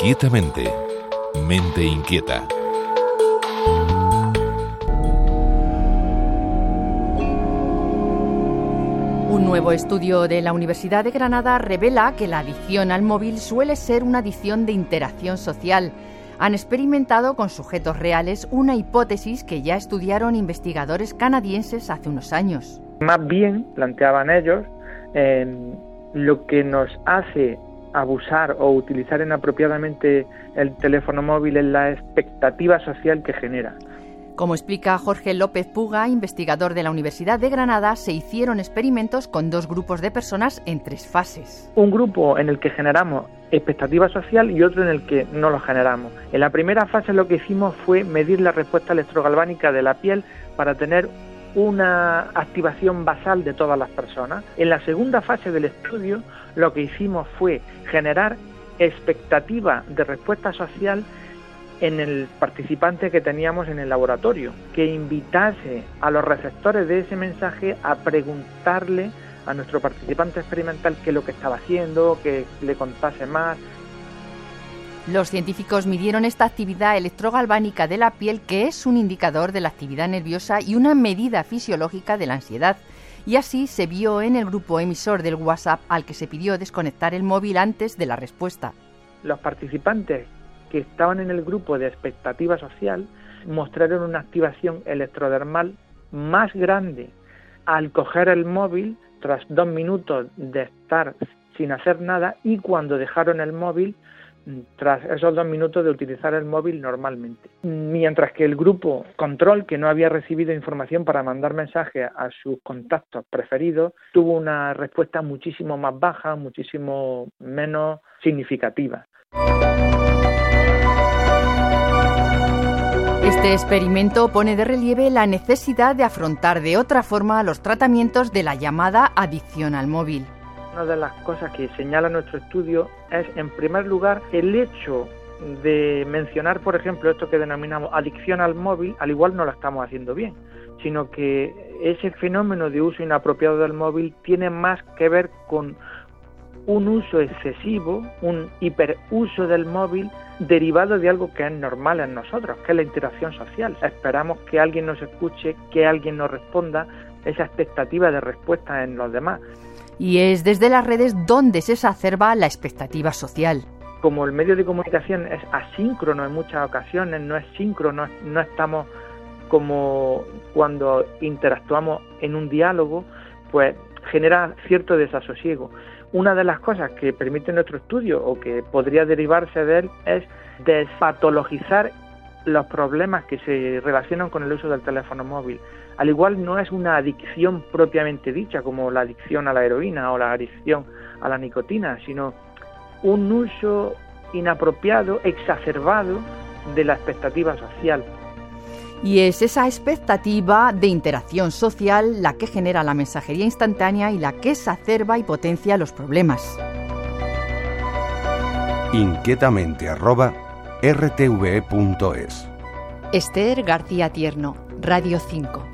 Inquietamente. Mente inquieta. Un nuevo estudio de la Universidad de Granada revela que la adicción al móvil suele ser una adicción de interacción social. Han experimentado con sujetos reales una hipótesis que ya estudiaron investigadores canadienses hace unos años. Más bien, planteaban ellos, eh, lo que nos hace abusar o utilizar inapropiadamente el teléfono móvil es la expectativa social que genera. Como explica Jorge López Puga, investigador de la Universidad de Granada, se hicieron experimentos con dos grupos de personas en tres fases. Un grupo en el que generamos expectativa social y otro en el que no lo generamos. En la primera fase lo que hicimos fue medir la respuesta electrogalvánica de la piel para tener una activación basal de todas las personas. En la segunda fase del estudio lo que hicimos fue generar expectativa de respuesta social en el participante que teníamos en el laboratorio, que invitase a los receptores de ese mensaje a preguntarle a nuestro participante experimental qué es lo que estaba haciendo, que le contase más, los científicos midieron esta actividad electrogalvánica de la piel, que es un indicador de la actividad nerviosa y una medida fisiológica de la ansiedad. Y así se vio en el grupo emisor del WhatsApp al que se pidió desconectar el móvil antes de la respuesta. Los participantes que estaban en el grupo de expectativa social mostraron una activación electrodermal más grande al coger el móvil tras dos minutos de estar sin hacer nada y cuando dejaron el móvil tras esos dos minutos de utilizar el móvil normalmente. Mientras que el grupo control, que no había recibido información para mandar mensajes a sus contactos preferidos, tuvo una respuesta muchísimo más baja, muchísimo menos significativa. Este experimento pone de relieve la necesidad de afrontar de otra forma los tratamientos de la llamada adicción al móvil una de las cosas que señala nuestro estudio es, en primer lugar, el hecho de mencionar, por ejemplo, esto que denominamos adicción al móvil, al igual no lo estamos haciendo bien, sino que ese fenómeno de uso inapropiado del móvil tiene más que ver con un uso excesivo, un hiperuso del móvil derivado de algo que es normal en nosotros, que es la interacción social. Esperamos que alguien nos escuche, que alguien nos responda, esa expectativa de respuesta en los demás y es desde las redes donde se exacerba la expectativa social. Como el medio de comunicación es asíncrono en muchas ocasiones, no es síncrono, no estamos como cuando interactuamos en un diálogo, pues genera cierto desasosiego. Una de las cosas que permite nuestro estudio o que podría derivarse de él es despatologizar los problemas que se relacionan con el uso del teléfono móvil. Al igual no es una adicción propiamente dicha, como la adicción a la heroína o la adicción a la nicotina, sino un uso inapropiado, exacerbado de la expectativa social. Y es esa expectativa de interacción social la que genera la mensajería instantánea y la que exacerba y potencia los problemas. Inquietamente rtve.es. Esther García Tierno, Radio 5.